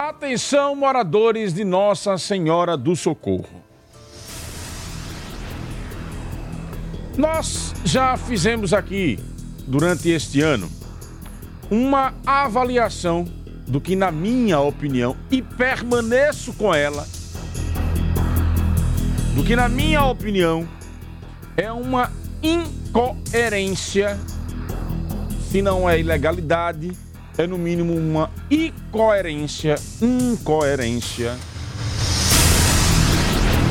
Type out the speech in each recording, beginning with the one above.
Atenção, moradores de Nossa Senhora do Socorro. Nós já fizemos aqui, durante este ano, uma avaliação do que, na minha opinião, e permaneço com ela, do que, na minha opinião, é uma incoerência, se não é ilegalidade, é no mínimo uma incoerência, incoerência.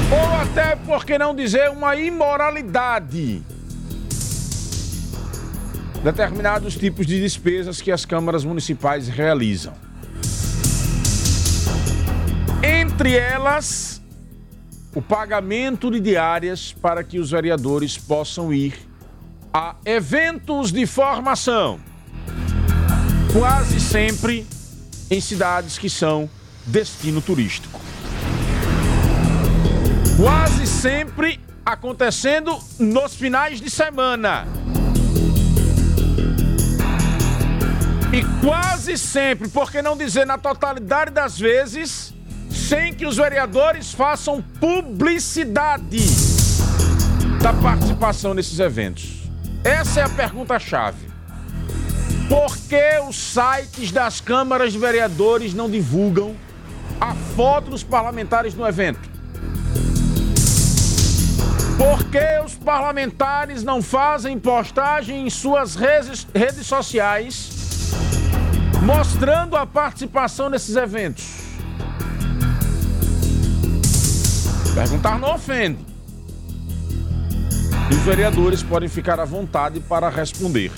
Ou até, por que não dizer, uma imoralidade. Determinados tipos de despesas que as câmaras municipais realizam. Entre elas, o pagamento de diárias para que os vereadores possam ir a eventos de formação quase sempre em cidades que são destino turístico. Quase sempre acontecendo nos finais de semana. E quase sempre, por que não dizer na totalidade das vezes, sem que os vereadores façam publicidade da participação nesses eventos? Essa é a pergunta-chave. Por que os sites das câmaras de vereadores não divulgam a foto dos parlamentares no evento? Por que os parlamentares não fazem postagem em suas redes, sociais mostrando a participação nesses eventos? Perguntar não ofende. E os vereadores podem ficar à vontade para responder.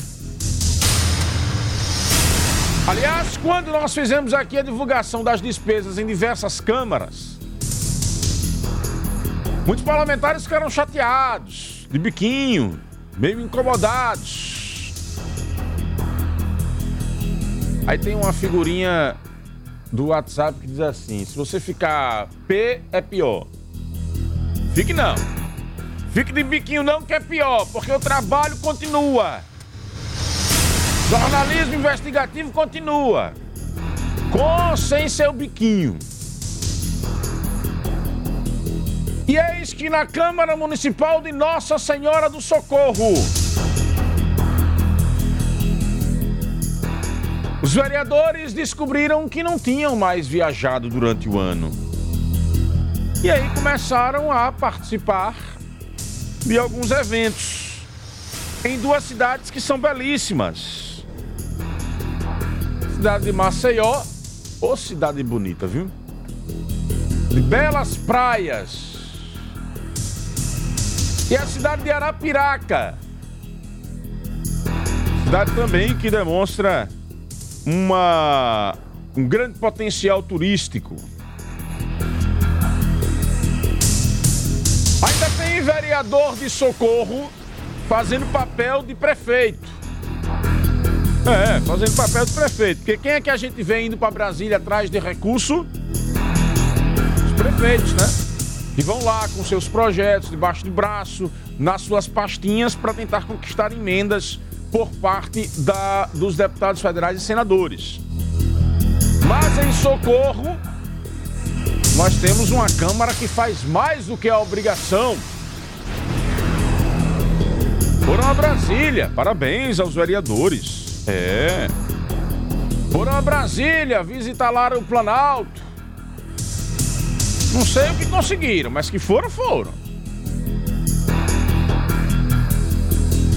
Aliás, quando nós fizemos aqui a divulgação das despesas em diversas câmaras, muitos parlamentares ficaram chateados, de biquinho, meio incomodados. Aí tem uma figurinha do WhatsApp que diz assim: se você ficar P é pior. Fique não. Fique de biquinho não que é pior, porque o trabalho continua. Jornalismo investigativo continua. Com sem seu biquinho. E eis que na Câmara Municipal de Nossa Senhora do Socorro, os vereadores descobriram que não tinham mais viajado durante o ano. E aí começaram a participar de alguns eventos em duas cidades que são belíssimas cidade de Maceió, ô cidade bonita, viu? De belas praias. E a cidade de Arapiraca. Cidade também que demonstra uma, um grande potencial turístico. Ainda tem vereador de socorro fazendo papel de prefeito. É, fazendo papel de prefeito. Porque quem é que a gente vê indo para Brasília atrás de recurso? Os prefeitos, né? Que vão lá com seus projetos debaixo do braço, nas suas pastinhas, para tentar conquistar emendas por parte da, dos deputados federais e senadores. Mas em socorro, nós temos uma Câmara que faz mais do que a obrigação. Foram a Brasília. Parabéns aos vereadores. É. Foram a Brasília visitar lá o Planalto. Não sei o que conseguiram, mas que foram, foram.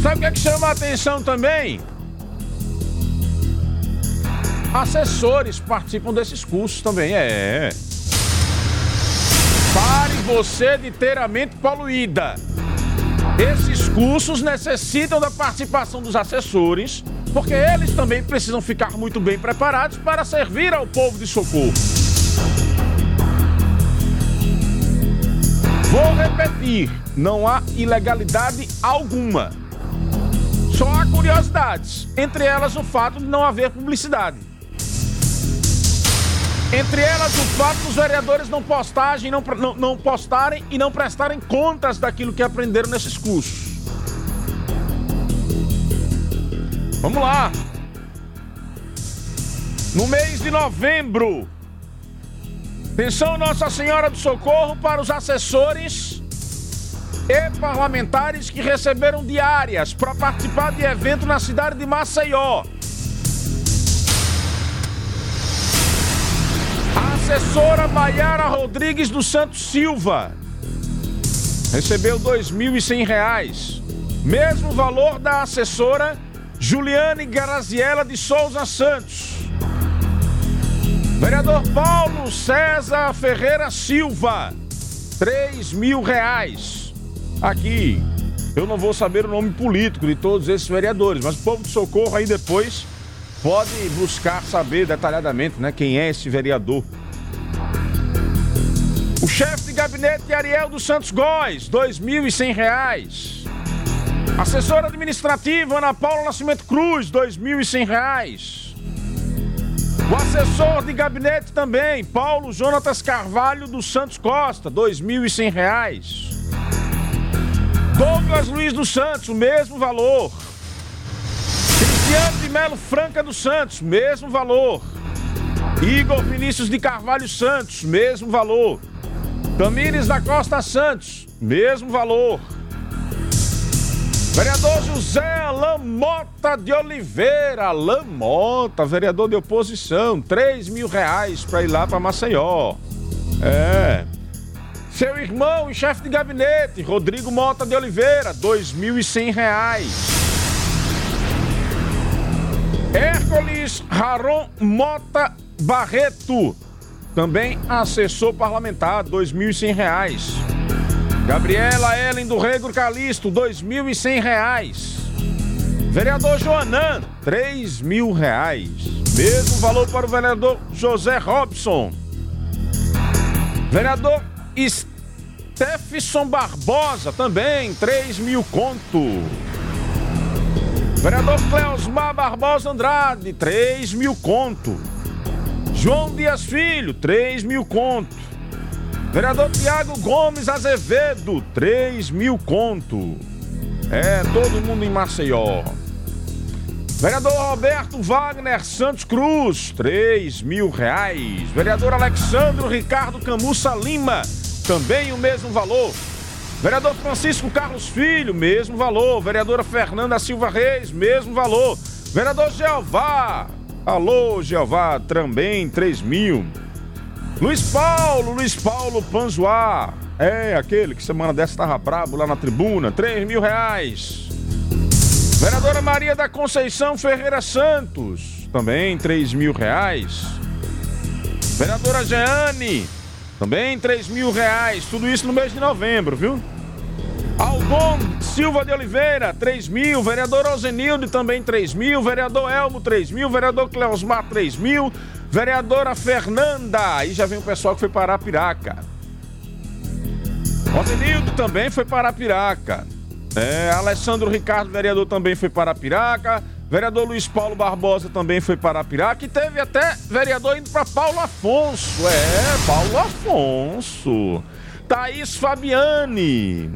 Sabe o que, é que chama a atenção também? Assessores participam desses cursos também, é. Pare você de ter a mente poluída. Esses cursos necessitam da participação dos assessores porque eles também precisam ficar muito bem preparados para servir ao povo de socorro. Vou repetir: não há ilegalidade alguma. Só há curiosidades, entre elas o fato de não haver publicidade. Entre elas o fato dos vereadores não, postagem, não, não, não postarem e não prestarem contas daquilo que aprenderam nesses cursos. Vamos lá. No mês de novembro, Atenção, Nossa Senhora do Socorro, para os assessores e parlamentares que receberam diárias para participar de evento na cidade de Maceió. A assessora Maiara Rodrigues dos Santos Silva recebeu R$ 2.100. Mesmo valor da assessora Juliane Graziella de Souza Santos. Vereador Paulo César Ferreira Silva, três mil reais. Aqui, eu não vou saber o nome político de todos esses vereadores, mas o povo de Socorro aí depois pode buscar saber detalhadamente né, quem é esse vereador. O chefe de gabinete Ariel dos Santos Góes, cem reais. Assessora administrativa Ana Paula Nascimento Cruz, cem reais. O assessor de gabinete também, Paulo Jonatas Carvalho dos Santos Costa, R$ 2.100. Douglas Luiz dos Santos, o mesmo valor. Cristiano de Melo Franca dos Santos, mesmo valor. Igor Vinícius de Carvalho Santos, mesmo valor. Tamires da Costa Santos, mesmo valor. Vereador José Lamota de Oliveira, Lamota, vereador de oposição, 3 mil reais para ir lá para Maceió. É. Seu irmão e chefe de gabinete, Rodrigo Mota de Oliveira, 2.100 reais. Hércules Raron Mota Barreto, também assessor parlamentar, 2.100 reais. Gabriela Ellen do Rego Calixto, dois mil e cem reais. Vereador Joanan, três mil reais. Mesmo valor para o vereador José Robson. Vereador Stefson Barbosa, também, três mil conto. Vereador Cleosmar Barbosa Andrade, três mil conto. João Dias Filho, três mil conto. Vereador Tiago Gomes Azevedo, 3 mil conto. É, todo mundo em Maceió. Vereador Roberto Wagner Santos Cruz, 3 mil reais. Vereador Alexandro Ricardo Camussa Lima, também o mesmo valor. Vereador Francisco Carlos Filho, mesmo valor. Vereadora Fernanda Silva Reis, mesmo valor. Vereador Jeová, alô Jeová, também 3 mil. Luiz Paulo, Luiz Paulo Panzoá. É, aquele que semana dessa tava brabo lá na tribuna. 3 mil reais. Vereadora Maria da Conceição Ferreira Santos. Também 3 mil reais. Vereadora Jeane. Também 3 mil reais. Tudo isso no mês de novembro, viu? Aldon Silva de Oliveira, 3 mil. Vereador Ozenilde, também 3 mil. Vereador Elmo, 3 mil. Vereador Cleosmar, 3 mil. Vereadora Fernanda, aí já vem o pessoal que foi para Piraca. Rosenildo também foi para Piraca. É, Alessandro Ricardo, vereador, também foi para Piraca. Vereador Luiz Paulo Barbosa também foi para Piraca. E teve até vereador indo para Paulo Afonso. É, Paulo Afonso. Thaís Fabiane.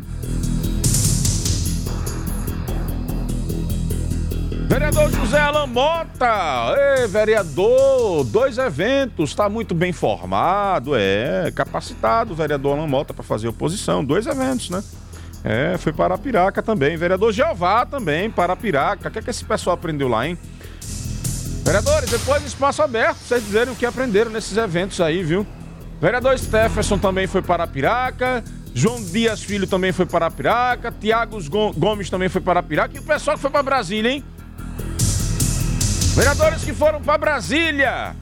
Vereador José Alan Mota, Ei, vereador, dois eventos, está muito bem formado, é, capacitado vereador Alan Mota para fazer oposição, dois eventos, né? É, foi para a Piraca também, vereador Jeová também, para a Piraca, o que é que esse pessoal aprendeu lá, hein? Vereadores, depois espaço aberto, vocês dizerem o que aprenderam nesses eventos aí, viu? Vereador Stefferson também foi para a Piraca, João Dias Filho também foi para a Piraca, Tiago Gomes também foi para a Piraca e o pessoal que foi para Brasília, hein? Vereadores que foram para Brasília.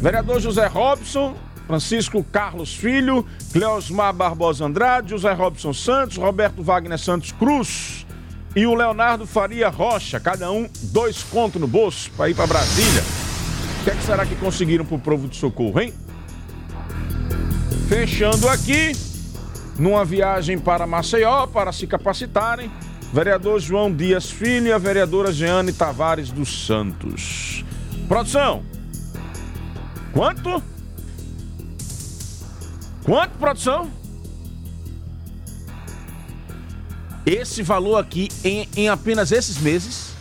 Vereador José Robson, Francisco Carlos Filho, Cleosmar Barbosa Andrade, José Robson Santos, Roberto Wagner Santos Cruz e o Leonardo Faria Rocha. Cada um dois contos no bolso para ir para Brasília. O que, é que será que conseguiram para o Provo de Socorro, hein? Fechando aqui, numa viagem para Maceió para se capacitarem vereador João Dias Filho e a vereadora Jeane Tavares dos Santos. Produção. Quanto? Quanto, produção? Esse valor aqui em, em apenas esses meses.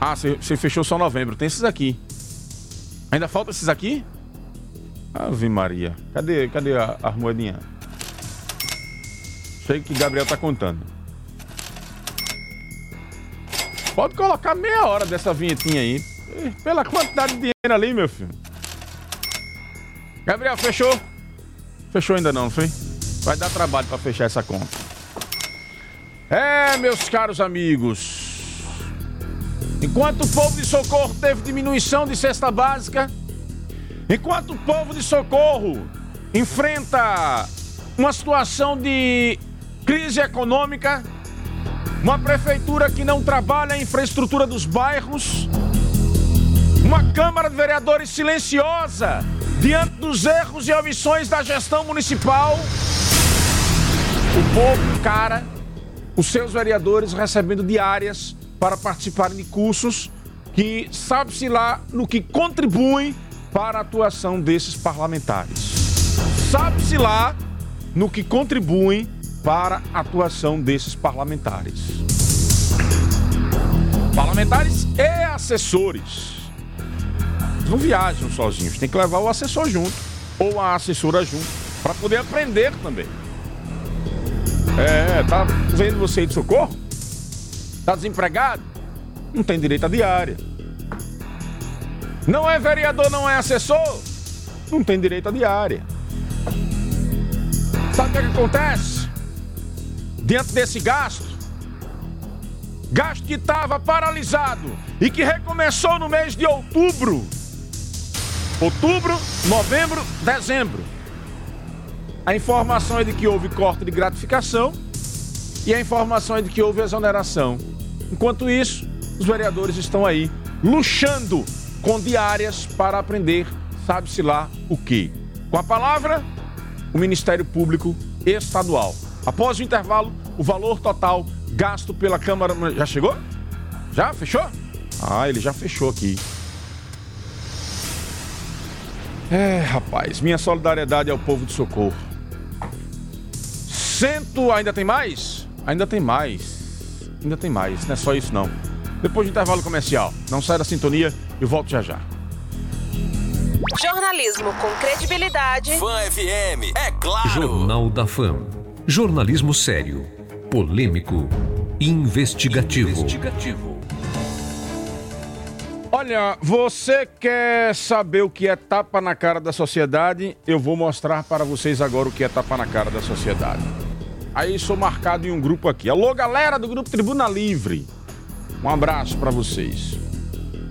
Ah, você fechou só novembro. Tem esses aqui. Ainda falta esses aqui? Ave Maria. Cadê, cadê a, a moedinha? Sei que Gabriel tá contando. Pode colocar meia hora dessa vinhetinha aí. Pela quantidade de dinheiro ali, meu filho. Gabriel, fechou? Fechou ainda não, foi? Vai dar trabalho para fechar essa conta. É, meus caros amigos. Enquanto o povo de socorro teve diminuição de cesta básica, enquanto o povo de socorro enfrenta uma situação de crise econômica, uma prefeitura que não trabalha a infraestrutura dos bairros, uma Câmara de Vereadores silenciosa diante dos erros e omissões da gestão municipal. O povo encara os seus vereadores recebendo diárias para participarem de cursos que sabe-se lá no que contribuem para a atuação desses parlamentares. Sabe-se lá no que contribuem para a atuação desses parlamentares. Parlamentares e assessores. Não viajam sozinhos, tem que levar o assessor junto ou a assessora junto para poder aprender também. É, tá vendo você de socorro? Tá desempregado? Não tem direito à diária. Não é vereador, não é assessor? Não tem direito à diária. Sabe o que, é que acontece? Diante desse gasto, gasto que estava paralisado e que recomeçou no mês de outubro Outubro, novembro, dezembro. A informação é de que houve corte de gratificação e a informação é de que houve exoneração. Enquanto isso, os vereadores estão aí luxando com diárias para aprender, sabe-se lá o quê. Com a palavra, o Ministério Público Estadual. Após o intervalo, o valor total gasto pela Câmara. Já chegou? Já? Fechou? Ah, ele já fechou aqui. É, rapaz, minha solidariedade ao povo de socorro. Cento. Ainda tem mais? Ainda tem mais. Ainda tem mais, não é só isso não. Depois do intervalo comercial. Não sai da sintonia, eu volto já já. Jornalismo com credibilidade. Fã FM, é claro. Jornal da Fã. Jornalismo sério, polêmico, investigativo. investigativo. Olha, você quer saber o que é tapa na cara da sociedade? Eu vou mostrar para vocês agora o que é tapa na cara da sociedade. Aí sou marcado em um grupo aqui. Alô, galera do grupo Tribuna Livre. Um abraço para vocês.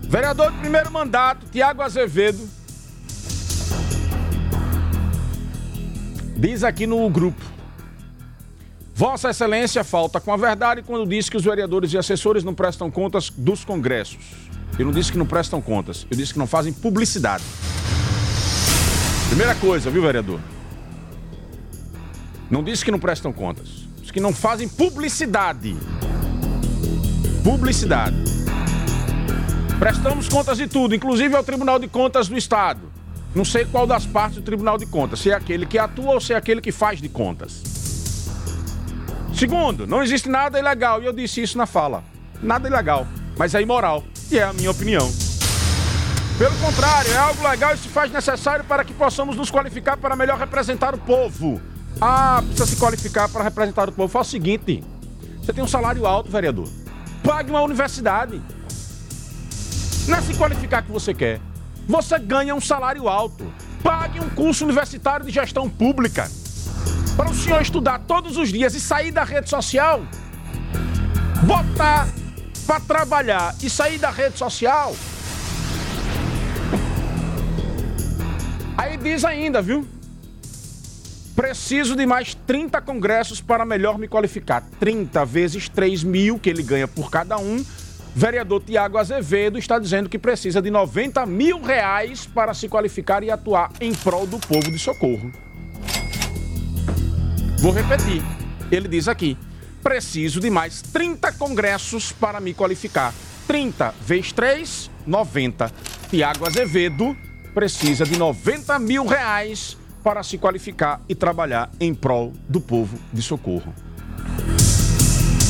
Vereador de primeiro mandato, Tiago Azevedo. Diz aqui no grupo. Vossa Excelência falta com a verdade quando diz que os vereadores e assessores não prestam contas dos congressos. Eu não disse que não prestam contas, eu disse que não fazem publicidade. Primeira coisa, viu, vereador? Não disse que não prestam contas, disse que não fazem publicidade. Publicidade. Prestamos contas de tudo, inclusive ao Tribunal de Contas do Estado. Não sei qual das partes do Tribunal de Contas, se é aquele que atua ou se é aquele que faz de contas. Segundo, não existe nada ilegal, e eu disse isso na fala. Nada ilegal, mas é imoral e é a minha opinião. Pelo contrário, é algo legal e se faz necessário para que possamos nos qualificar para melhor representar o povo. Ah, precisa se qualificar para representar o povo. Faz o seguinte: você tem um salário alto, vereador. Pague uma universidade. Não é se qualificar que você quer. Você ganha um salário alto. Pague um curso universitário de gestão pública. Para o senhor estudar todos os dias e sair da rede social. Botar para trabalhar e sair da rede social. Aí diz ainda, viu? Preciso de mais 30 congressos para melhor me qualificar. 30 vezes 3 mil que ele ganha por cada um. Vereador Tiago Azevedo está dizendo que precisa de 90 mil reais para se qualificar e atuar em prol do povo de socorro. Vou repetir. Ele diz aqui: preciso de mais 30 congressos para me qualificar. 30 vezes 3, 90. Tiago Azevedo precisa de 90 mil reais para se qualificar e trabalhar em prol do povo de socorro.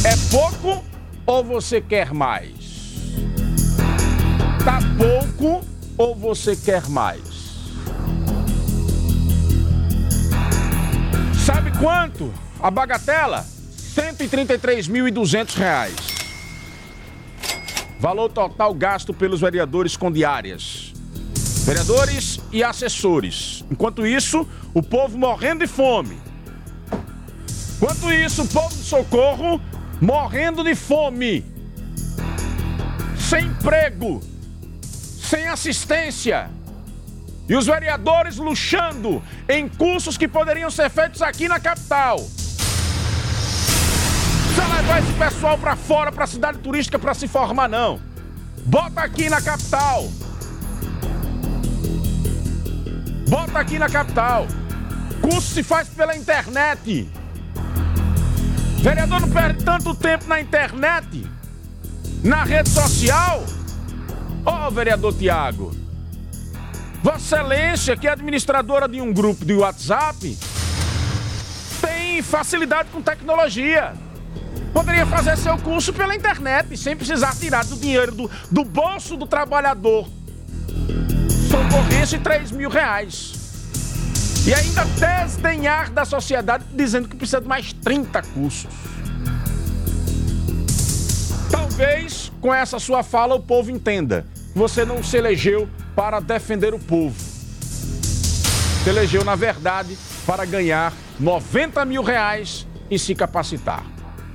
É pouco ou você quer mais? Tá pouco ou você quer mais? Sabe quanto? A bagatela? R$ 133.200. Valor total gasto pelos vereadores com diárias. Vereadores e assessores. Enquanto isso, o povo morrendo de fome. Enquanto isso, o povo de socorro morrendo de fome. Sem emprego. Sem assistência. E os vereadores luxando em cursos que poderiam ser feitos aqui na capital. Precisa levar esse pessoal para fora, para cidade turística, para se formar, não. Bota aqui na capital. Bota aqui na capital. Curso se faz pela internet. Vereador não perde tanto tempo na internet, na rede social. Ó, oh, vereador Tiago. Vossa Excelência, que é administradora de um grupo de WhatsApp, tem facilidade com tecnologia. Poderia fazer seu curso pela internet, sem precisar tirar do dinheiro do, do bolso do trabalhador. Socorrência 3 mil reais. E ainda desdenhar da sociedade dizendo que precisa de mais 30 cursos. Talvez com essa sua fala o povo entenda você não se elegeu para defender o povo. Se elegeu, na verdade, para ganhar 90 mil reais e se capacitar.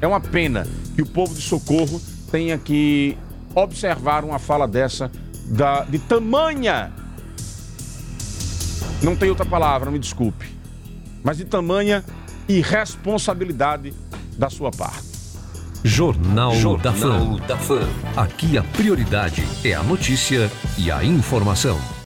É uma pena que o povo de socorro tenha que observar uma fala dessa da, de tamanha. Não tem outra palavra, me desculpe. Mas de tamanha irresponsabilidade da sua parte. Jornal, Jornal da, Fã. da Fã. Aqui a prioridade é a notícia e a informação.